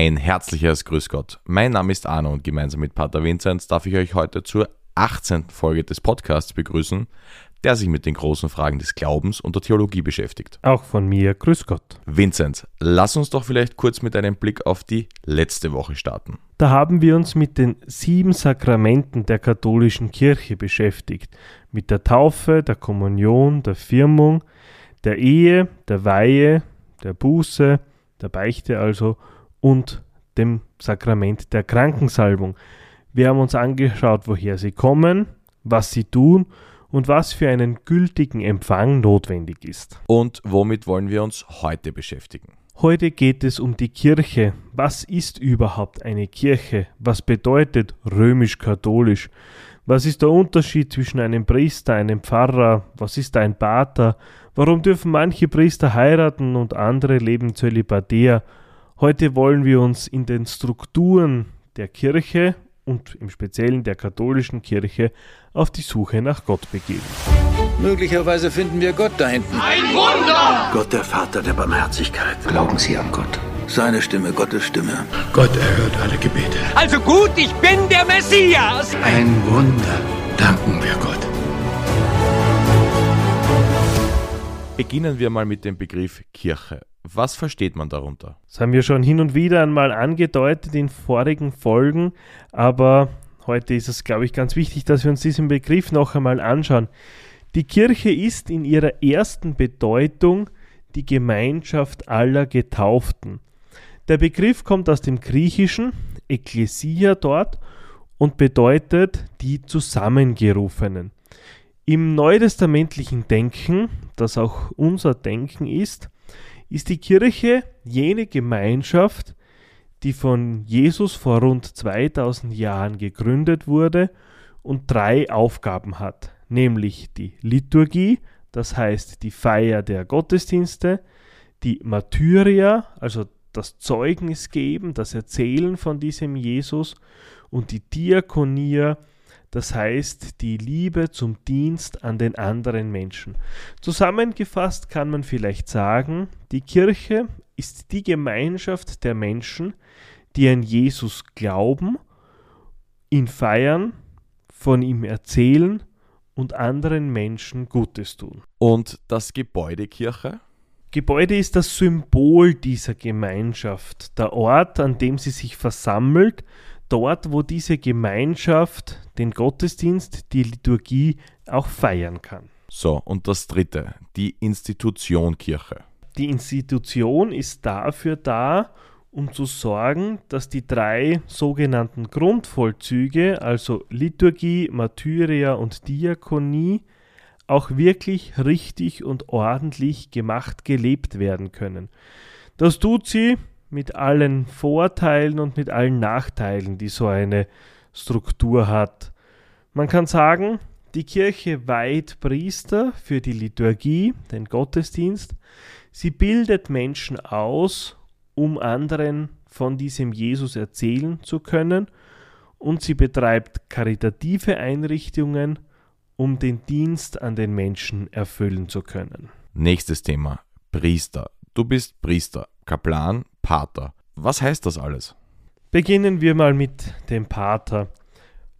Ein herzliches Grüß Gott. Mein Name ist Arno und gemeinsam mit Pater Vinzenz darf ich euch heute zur 18. Folge des Podcasts begrüßen, der sich mit den großen Fragen des Glaubens und der Theologie beschäftigt. Auch von mir, grüß Gott. Vinzenz, lass uns doch vielleicht kurz mit einem Blick auf die letzte Woche starten. Da haben wir uns mit den sieben Sakramenten der katholischen Kirche beschäftigt. Mit der Taufe, der Kommunion, der Firmung, der Ehe, der Weihe, der Buße, der Beichte also und dem Sakrament der Krankensalbung. Wir haben uns angeschaut, woher sie kommen, was sie tun und was für einen gültigen Empfang notwendig ist. Und womit wollen wir uns heute beschäftigen? Heute geht es um die Kirche. Was ist überhaupt eine Kirche? Was bedeutet römisch-katholisch? Was ist der Unterschied zwischen einem Priester, einem Pfarrer? Was ist ein Pater? Warum dürfen manche Priester heiraten und andere leben zölibatär? Heute wollen wir uns in den Strukturen der Kirche und im Speziellen der katholischen Kirche auf die Suche nach Gott begeben. Möglicherweise finden wir Gott da hinten. Ein Wunder! Gott, der Vater der Barmherzigkeit. Glauben Sie an Gott? Seine Stimme, Gottes Stimme. Gott erhört alle Gebete. Also gut, ich bin der Messias! Ein Wunder. Danken wir Gott. Beginnen wir mal mit dem Begriff Kirche. Was versteht man darunter? Das haben wir schon hin und wieder einmal angedeutet in vorigen Folgen, aber heute ist es, glaube ich, ganz wichtig, dass wir uns diesen Begriff noch einmal anschauen. Die Kirche ist in ihrer ersten Bedeutung die Gemeinschaft aller Getauften. Der Begriff kommt aus dem Griechischen, Ekklesia dort, und bedeutet die Zusammengerufenen. Im neutestamentlichen Denken, das auch unser Denken ist, ist die Kirche jene Gemeinschaft, die von Jesus vor rund 2000 Jahren gegründet wurde und drei Aufgaben hat, nämlich die Liturgie, das heißt die Feier der Gottesdienste, die Martyria, also das Zeugnis geben, das Erzählen von diesem Jesus und die Diakonia, das heißt die Liebe zum Dienst an den anderen Menschen. Zusammengefasst kann man vielleicht sagen, die Kirche ist die Gemeinschaft der Menschen, die an Jesus glauben, ihn feiern, von ihm erzählen und anderen Menschen Gutes tun. Und das Gebäude Kirche? Gebäude ist das Symbol dieser Gemeinschaft, der Ort, an dem sie sich versammelt, dort, wo diese Gemeinschaft den Gottesdienst, die Liturgie auch feiern kann. So, und das dritte, die Institution Kirche. Die Institution ist dafür da, um zu sorgen, dass die drei sogenannten Grundvollzüge, also Liturgie, Martyria und Diakonie, auch wirklich richtig und ordentlich gemacht gelebt werden können. Das tut sie mit allen Vorteilen und mit allen Nachteilen, die so eine Struktur hat. Man kann sagen, die Kirche weiht Priester für die Liturgie, den Gottesdienst. Sie bildet Menschen aus, um anderen von diesem Jesus erzählen zu können. Und sie betreibt karitative Einrichtungen, um den Dienst an den Menschen erfüllen zu können. Nächstes Thema. Priester. Du bist Priester, Kaplan, Pater. Was heißt das alles? Beginnen wir mal mit dem Pater.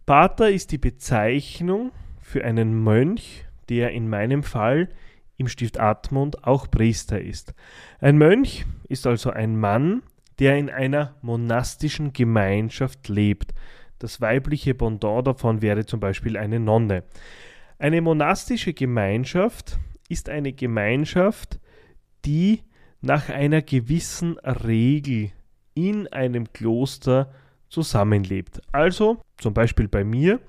Pater ist die Bezeichnung für einen Mönch, der in meinem Fall im Stift Admont auch Priester ist. Ein Mönch ist also ein Mann, der in einer monastischen Gemeinschaft lebt. Das weibliche Pendant davon wäre zum Beispiel eine Nonne. Eine monastische Gemeinschaft ist eine Gemeinschaft, die nach einer gewissen Regel in einem Kloster zusammenlebt. Also zum Beispiel bei mir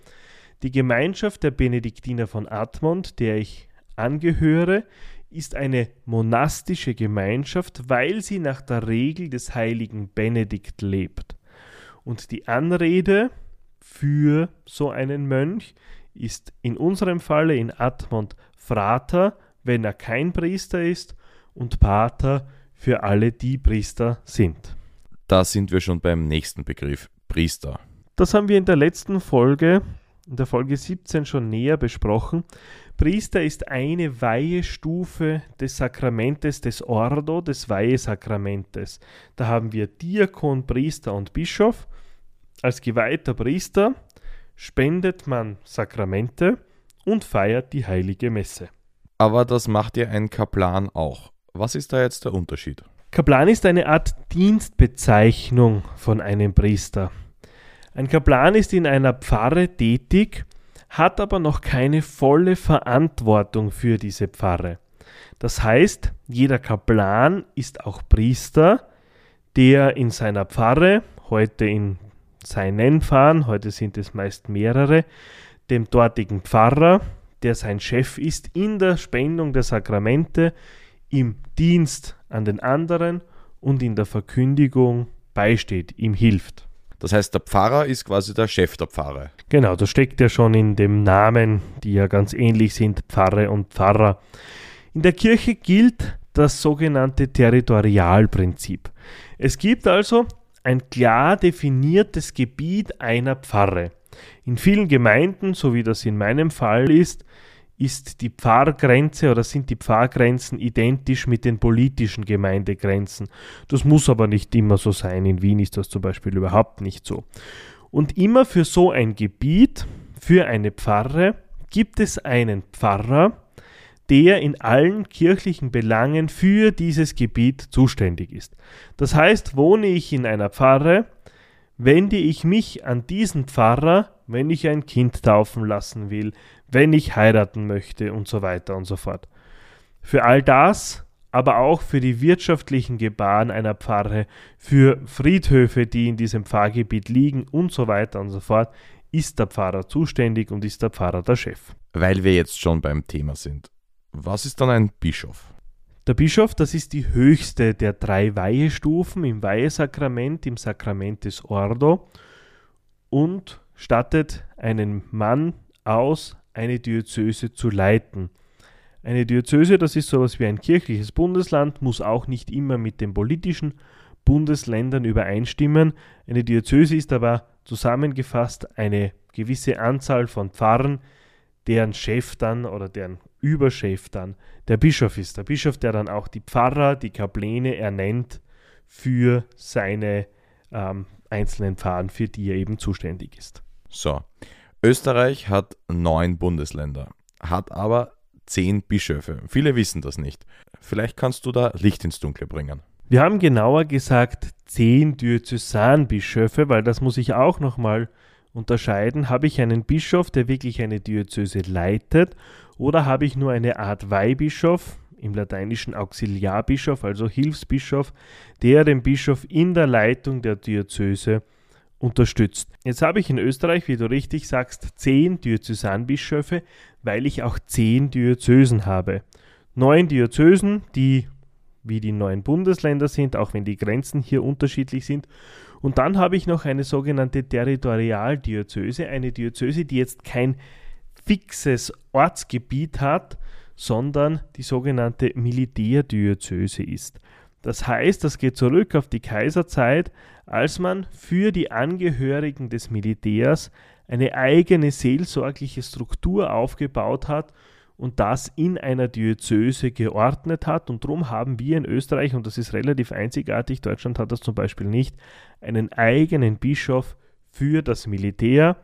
die Gemeinschaft der Benediktiner von Admont, der ich angehöre, ist eine monastische Gemeinschaft, weil sie nach der Regel des heiligen Benedikt lebt. Und die Anrede für so einen Mönch ist in unserem Falle in Admont Frater, wenn er kein Priester ist, und Pater für alle, die Priester sind. Da sind wir schon beim nächsten Begriff, Priester. Das haben wir in der letzten Folge in der Folge 17 schon näher besprochen. Priester ist eine Weihestufe des Sakramentes des Ordo, des Weihesakramentes. Da haben wir Diakon, Priester und Bischof. Als geweihter Priester spendet man Sakramente und feiert die heilige Messe. Aber das macht ja ein Kaplan auch. Was ist da jetzt der Unterschied? Kaplan ist eine Art Dienstbezeichnung von einem Priester. Ein Kaplan ist in einer Pfarre tätig, hat aber noch keine volle Verantwortung für diese Pfarre. Das heißt, jeder Kaplan ist auch Priester, der in seiner Pfarre, heute in seinen Pfarren, heute sind es meist mehrere, dem dortigen Pfarrer, der sein Chef ist, in der Spendung der Sakramente, im Dienst an den anderen und in der Verkündigung beisteht, ihm hilft. Das heißt, der Pfarrer ist quasi der Chef der Pfarre. Genau, das steckt ja schon in dem Namen, die ja ganz ähnlich sind, Pfarre und Pfarrer. In der Kirche gilt das sogenannte Territorialprinzip. Es gibt also ein klar definiertes Gebiet einer Pfarre. In vielen Gemeinden, so wie das in meinem Fall ist, ist die Pfarrgrenze oder sind die Pfarrgrenzen identisch mit den politischen Gemeindegrenzen. Das muss aber nicht immer so sein. In Wien ist das zum Beispiel überhaupt nicht so. Und immer für so ein Gebiet, für eine Pfarre, gibt es einen Pfarrer, der in allen kirchlichen Belangen für dieses Gebiet zuständig ist. Das heißt, wohne ich in einer Pfarre, wende ich mich an diesen Pfarrer, wenn ich ein Kind taufen lassen will, wenn ich heiraten möchte und so weiter und so fort. Für all das, aber auch für die wirtschaftlichen Gebaren einer Pfarre, für Friedhöfe, die in diesem Pfarrgebiet liegen und so weiter und so fort, ist der Pfarrer zuständig und ist der Pfarrer der Chef. Weil wir jetzt schon beim Thema sind. Was ist dann ein Bischof? Der Bischof, das ist die höchste der drei Weihestufen im Weihesakrament, im Sakrament des Ordo und stattet einen Mann aus, eine Diözese zu leiten. Eine Diözese, das ist sowas wie ein kirchliches Bundesland, muss auch nicht immer mit den politischen Bundesländern übereinstimmen. Eine Diözese ist aber zusammengefasst eine gewisse Anzahl von Pfarren, deren Chef dann oder deren Überchef dann der Bischof ist. Der Bischof, der dann auch die Pfarrer, die Kapläne ernennt für seine ähm, einzelnen Pfarren, für die er eben zuständig ist. So, Österreich hat neun Bundesländer, hat aber zehn Bischöfe. Viele wissen das nicht. Vielleicht kannst du da Licht ins Dunkle bringen. Wir haben genauer gesagt zehn Diözesanbischöfe, weil das muss ich auch nochmal unterscheiden. Habe ich einen Bischof, der wirklich eine Diözese leitet, oder habe ich nur eine Art Weihbischof, im lateinischen Auxiliarbischof, also Hilfsbischof, der den Bischof in der Leitung der Diözese unterstützt. Jetzt habe ich in Österreich, wie du richtig sagst, zehn Diözesanbischöfe, weil ich auch zehn Diözesen habe. Neun Diözesen, die wie die neuen Bundesländer sind, auch wenn die Grenzen hier unterschiedlich sind. Und dann habe ich noch eine sogenannte Territorialdiözese, eine Diözese, die jetzt kein fixes Ortsgebiet hat, sondern die sogenannte Militärdiözese ist. Das heißt, das geht zurück auf die Kaiserzeit, als man für die Angehörigen des Militärs eine eigene seelsorgliche Struktur aufgebaut hat und das in einer Diözese geordnet hat. Und darum haben wir in Österreich, und das ist relativ einzigartig, Deutschland hat das zum Beispiel nicht, einen eigenen Bischof für das Militär,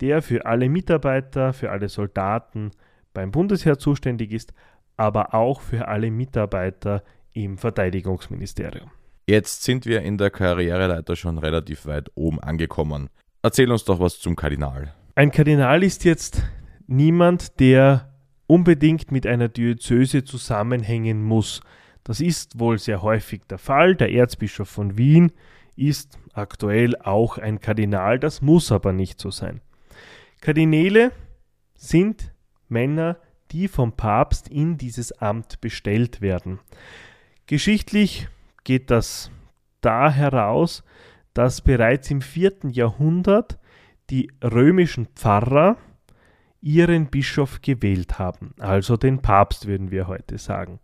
der für alle Mitarbeiter, für alle Soldaten beim Bundesheer zuständig ist, aber auch für alle Mitarbeiter im Verteidigungsministerium. Jetzt sind wir in der Karriereleiter schon relativ weit oben angekommen. Erzähl uns doch was zum Kardinal. Ein Kardinal ist jetzt niemand, der unbedingt mit einer Diözese zusammenhängen muss. Das ist wohl sehr häufig der Fall. Der Erzbischof von Wien ist aktuell auch ein Kardinal, das muss aber nicht so sein. Kardinäle sind Männer, die vom Papst in dieses Amt bestellt werden. Geschichtlich geht das da heraus, dass bereits im vierten Jahrhundert die römischen Pfarrer ihren Bischof gewählt haben, also den Papst würden wir heute sagen.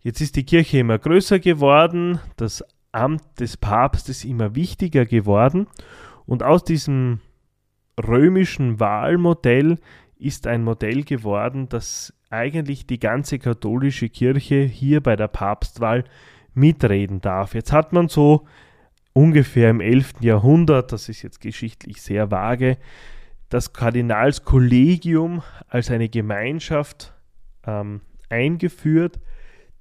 Jetzt ist die Kirche immer größer geworden, das Amt des Papstes immer wichtiger geworden und aus diesem römischen Wahlmodell ist ein Modell geworden, das eigentlich die ganze katholische Kirche hier bei der Papstwahl mitreden darf. Jetzt hat man so ungefähr im 11. Jahrhundert, das ist jetzt geschichtlich sehr vage, das Kardinalskollegium als eine Gemeinschaft ähm, eingeführt,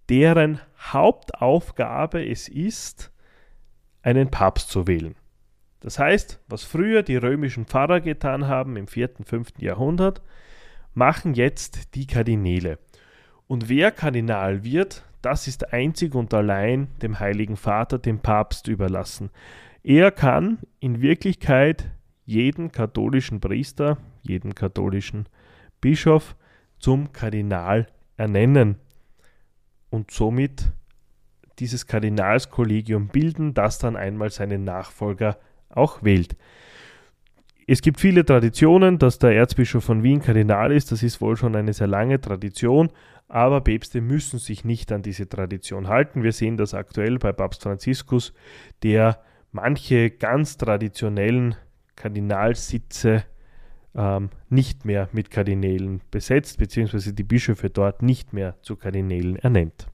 deren Hauptaufgabe es ist, einen Papst zu wählen. Das heißt, was früher die römischen Pfarrer getan haben im 4., 5. Jahrhundert, machen jetzt die Kardinäle. Und wer Kardinal wird, das ist einzig und allein dem Heiligen Vater, dem Papst überlassen. Er kann in Wirklichkeit jeden katholischen Priester, jeden katholischen Bischof zum Kardinal ernennen und somit dieses Kardinalskollegium bilden, das dann einmal seinen Nachfolger auch wählt. Es gibt viele Traditionen, dass der Erzbischof von Wien Kardinal ist. Das ist wohl schon eine sehr lange Tradition, aber Päpste müssen sich nicht an diese Tradition halten. Wir sehen das aktuell bei Papst Franziskus, der manche ganz traditionellen Kardinalsitze ähm, nicht mehr mit Kardinälen besetzt, beziehungsweise die Bischöfe dort nicht mehr zu Kardinälen ernennt.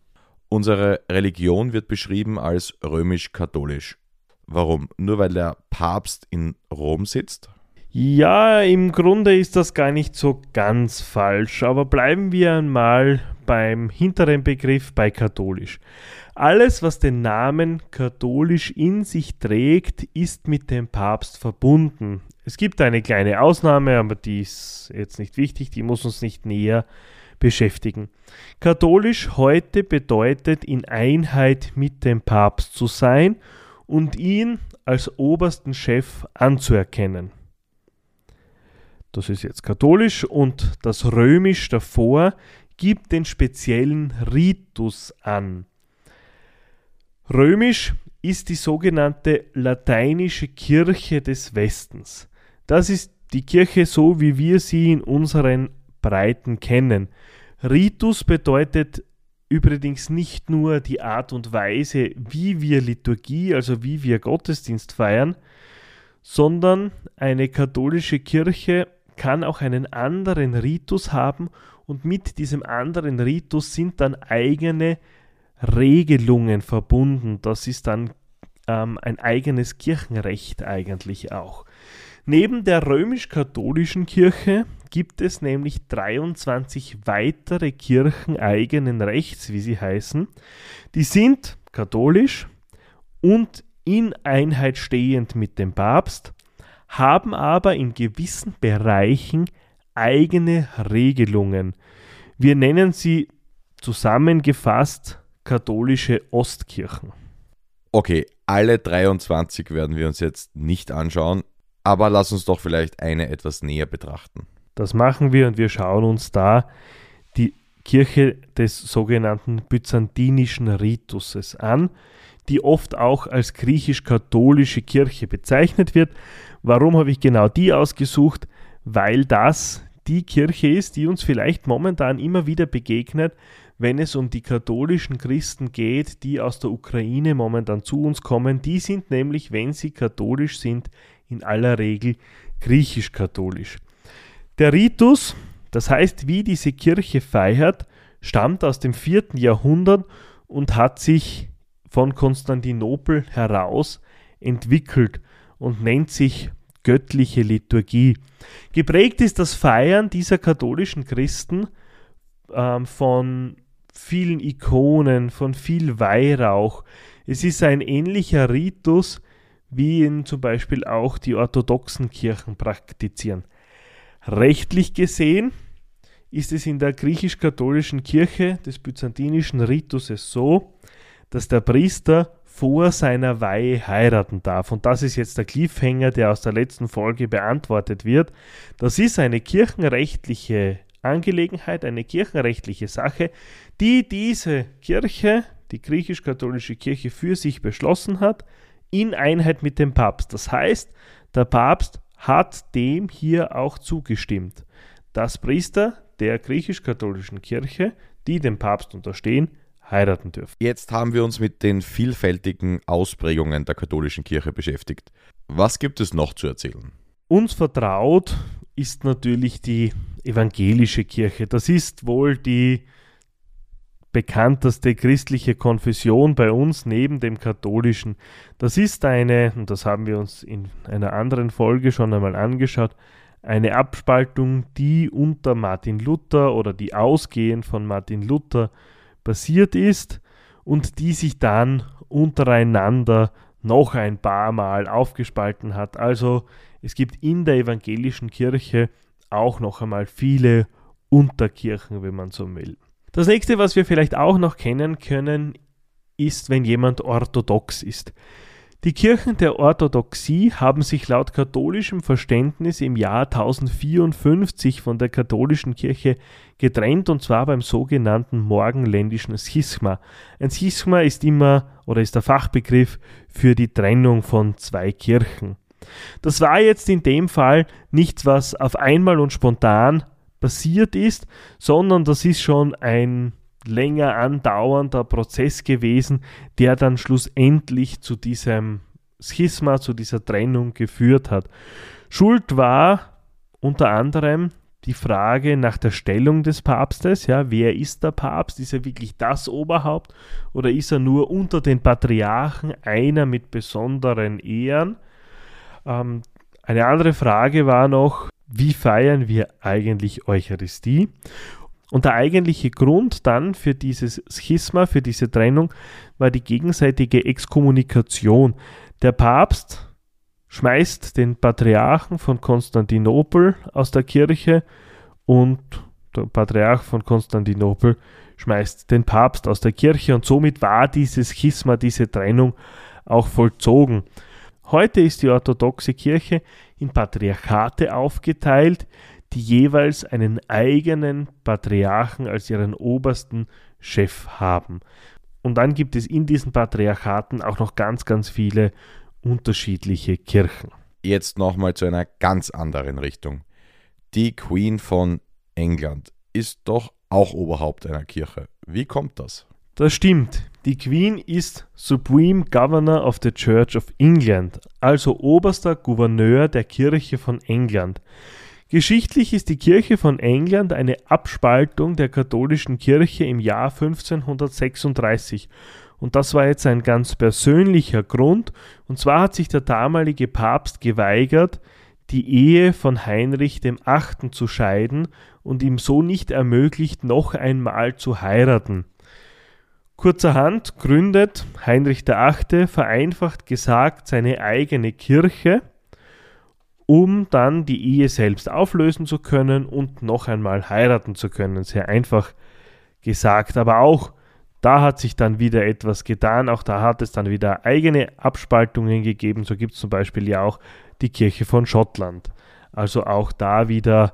Unsere Religion wird beschrieben als römisch-katholisch. Warum? Nur weil der Papst in Rom sitzt? Ja, im Grunde ist das gar nicht so ganz falsch, aber bleiben wir einmal beim hinteren Begriff bei katholisch. Alles, was den Namen katholisch in sich trägt, ist mit dem Papst verbunden. Es gibt eine kleine Ausnahme, aber die ist jetzt nicht wichtig, die muss uns nicht näher beschäftigen. Katholisch heute bedeutet in Einheit mit dem Papst zu sein und ihn als obersten Chef anzuerkennen. Das ist jetzt katholisch und das römisch davor gibt den speziellen Ritus an. Römisch ist die sogenannte lateinische Kirche des Westens. Das ist die Kirche so, wie wir sie in unseren Breiten kennen. Ritus bedeutet übrigens nicht nur die Art und Weise, wie wir Liturgie, also wie wir Gottesdienst feiern, sondern eine katholische Kirche kann auch einen anderen Ritus haben und mit diesem anderen Ritus sind dann eigene Regelungen verbunden. Das ist dann ähm, ein eigenes Kirchenrecht eigentlich auch. Neben der römisch-katholischen Kirche gibt es nämlich 23 weitere Kirchen eigenen Rechts, wie sie heißen. Die sind katholisch und in Einheit stehend mit dem Papst, haben aber in gewissen Bereichen eigene Regelungen. Wir nennen sie zusammengefasst katholische Ostkirchen. Okay, alle 23 werden wir uns jetzt nicht anschauen, aber lass uns doch vielleicht eine etwas näher betrachten. Das machen wir und wir schauen uns da die Kirche des sogenannten byzantinischen Rituses an, die oft auch als griechisch-katholische Kirche bezeichnet wird. Warum habe ich genau die ausgesucht? Weil das die Kirche ist, die uns vielleicht momentan immer wieder begegnet, wenn es um die katholischen Christen geht, die aus der Ukraine momentan zu uns kommen. Die sind nämlich, wenn sie katholisch sind, in aller Regel griechisch-katholisch. Der Ritus, das heißt, wie diese Kirche feiert, stammt aus dem 4. Jahrhundert und hat sich von Konstantinopel heraus entwickelt und nennt sich göttliche Liturgie. Geprägt ist das Feiern dieser katholischen Christen ähm, von vielen Ikonen, von viel Weihrauch. Es ist ein ähnlicher Ritus, wie ihn zum Beispiel auch die orthodoxen Kirchen praktizieren. Rechtlich gesehen ist es in der griechisch-katholischen Kirche des byzantinischen Rituses so, dass der Priester vor seiner Weihe heiraten darf. Und das ist jetzt der Cliffhanger, der aus der letzten Folge beantwortet wird. Das ist eine kirchenrechtliche Angelegenheit, eine kirchenrechtliche Sache, die diese Kirche, die griechisch-katholische Kirche, für sich beschlossen hat, in Einheit mit dem Papst. Das heißt, der Papst hat dem hier auch zugestimmt, dass Priester der griechisch-katholischen Kirche, die dem Papst unterstehen, heiraten dürfen. Jetzt haben wir uns mit den vielfältigen Ausprägungen der katholischen Kirche beschäftigt. Was gibt es noch zu erzählen? Uns vertraut ist natürlich die evangelische Kirche. Das ist wohl die bekannteste christliche Konfession bei uns neben dem katholischen. Das ist eine, und das haben wir uns in einer anderen Folge schon einmal angeschaut, eine Abspaltung, die unter Martin Luther oder die ausgehend von Martin Luther passiert ist und die sich dann untereinander noch ein paar Mal aufgespalten hat. Also es gibt in der evangelischen Kirche auch noch einmal viele Unterkirchen, wenn man so will. Das nächste, was wir vielleicht auch noch kennen können, ist, wenn jemand orthodox ist. Die Kirchen der Orthodoxie haben sich laut katholischem Verständnis im Jahr 1054 von der katholischen Kirche getrennt und zwar beim sogenannten morgenländischen Schisma. Ein Schisma ist immer oder ist der Fachbegriff für die Trennung von zwei Kirchen. Das war jetzt in dem Fall nichts, was auf einmal und spontan passiert ist, sondern das ist schon ein länger andauernder Prozess gewesen, der dann schlussendlich zu diesem Schisma, zu dieser Trennung geführt hat. Schuld war unter anderem die Frage nach der Stellung des Papstes, ja, wer ist der Papst? Ist er wirklich das Oberhaupt oder ist er nur unter den Patriarchen einer mit besonderen Ehren? Ähm, eine andere Frage war noch, wie feiern wir eigentlich Eucharistie? Und der eigentliche Grund dann für dieses Schisma, für diese Trennung, war die gegenseitige Exkommunikation. Der Papst schmeißt den Patriarchen von Konstantinopel aus der Kirche und der Patriarch von Konstantinopel schmeißt den Papst aus der Kirche und somit war dieses Schisma, diese Trennung auch vollzogen. Heute ist die orthodoxe Kirche in Patriarchate aufgeteilt, die jeweils einen eigenen Patriarchen als ihren obersten Chef haben. Und dann gibt es in diesen Patriarchaten auch noch ganz, ganz viele unterschiedliche Kirchen. Jetzt nochmal zu einer ganz anderen Richtung. Die Queen von England ist doch auch Oberhaupt einer Kirche. Wie kommt das? Das stimmt. Die Queen ist Supreme Governor of the Church of England, also oberster Gouverneur der Kirche von England. Geschichtlich ist die Kirche von England eine Abspaltung der katholischen Kirche im Jahr 1536 und das war jetzt ein ganz persönlicher Grund, und zwar hat sich der damalige Papst geweigert, die Ehe von Heinrich dem Achten zu scheiden und ihm so nicht ermöglicht, noch einmal zu heiraten. Kurzerhand gründet Heinrich VIII. vereinfacht gesagt seine eigene Kirche, um dann die Ehe selbst auflösen zu können und noch einmal heiraten zu können. Sehr einfach gesagt, aber auch da hat sich dann wieder etwas getan, auch da hat es dann wieder eigene Abspaltungen gegeben. So gibt es zum Beispiel ja auch die Kirche von Schottland. Also auch da wieder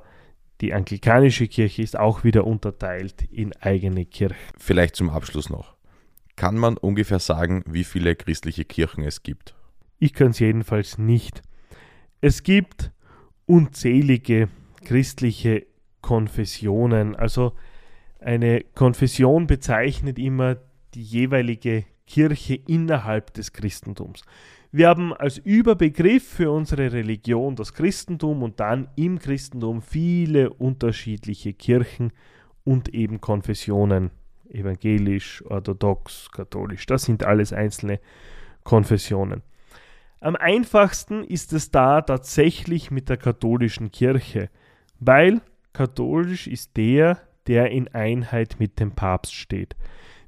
die anglikanische Kirche ist auch wieder unterteilt in eigene Kirchen. Vielleicht zum Abschluss noch. Kann man ungefähr sagen, wie viele christliche Kirchen es gibt? Ich kann es jedenfalls nicht. Es gibt unzählige christliche Konfessionen. Also eine Konfession bezeichnet immer die jeweilige Kirche innerhalb des Christentums. Wir haben als Überbegriff für unsere Religion das Christentum und dann im Christentum viele unterschiedliche Kirchen und eben Konfessionen evangelisch, orthodox, katholisch. Das sind alles einzelne Konfessionen. Am einfachsten ist es da tatsächlich mit der katholischen Kirche, weil katholisch ist der, der in Einheit mit dem Papst steht.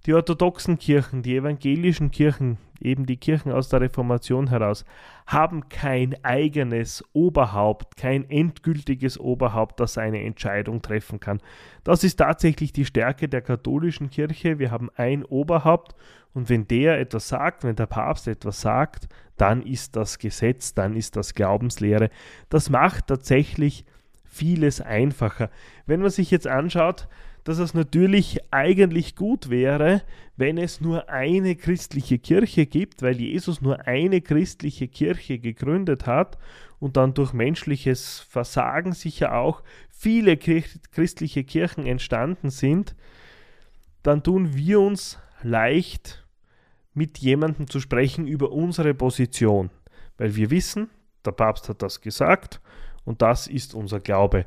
Die orthodoxen Kirchen, die evangelischen Kirchen, eben die Kirchen aus der Reformation heraus, haben kein eigenes Oberhaupt, kein endgültiges Oberhaupt, das eine Entscheidung treffen kann. Das ist tatsächlich die Stärke der katholischen Kirche. Wir haben ein Oberhaupt und wenn der etwas sagt, wenn der Papst etwas sagt, dann ist das Gesetz, dann ist das Glaubenslehre. Das macht tatsächlich vieles einfacher. Wenn man sich jetzt anschaut, dass es natürlich eigentlich gut wäre, wenn es nur eine christliche Kirche gibt, weil Jesus nur eine christliche Kirche gegründet hat und dann durch menschliches Versagen sicher auch viele christliche Kirchen entstanden sind, dann tun wir uns leicht mit jemandem zu sprechen über unsere Position, weil wir wissen, der Papst hat das gesagt und das ist unser Glaube.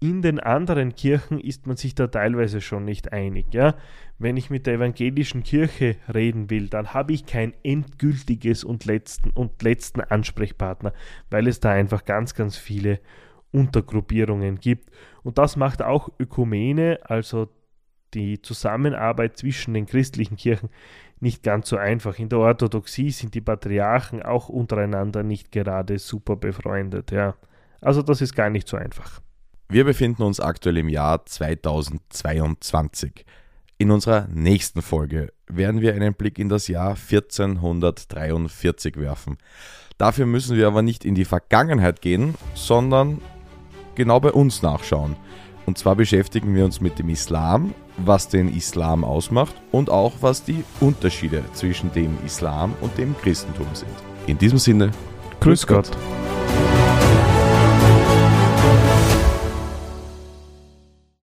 In den anderen Kirchen ist man sich da teilweise schon nicht einig. Ja? Wenn ich mit der evangelischen Kirche reden will, dann habe ich kein endgültiges und letzten, und letzten Ansprechpartner, weil es da einfach ganz, ganz viele Untergruppierungen gibt. Und das macht auch Ökumene, also die Zusammenarbeit zwischen den christlichen Kirchen, nicht ganz so einfach. In der Orthodoxie sind die Patriarchen auch untereinander nicht gerade super befreundet. Ja. Also das ist gar nicht so einfach. Wir befinden uns aktuell im Jahr 2022. In unserer nächsten Folge werden wir einen Blick in das Jahr 1443 werfen. Dafür müssen wir aber nicht in die Vergangenheit gehen, sondern genau bei uns nachschauen. Und zwar beschäftigen wir uns mit dem Islam, was den Islam ausmacht und auch was die Unterschiede zwischen dem Islam und dem Christentum sind. In diesem Sinne, Grüß Gott.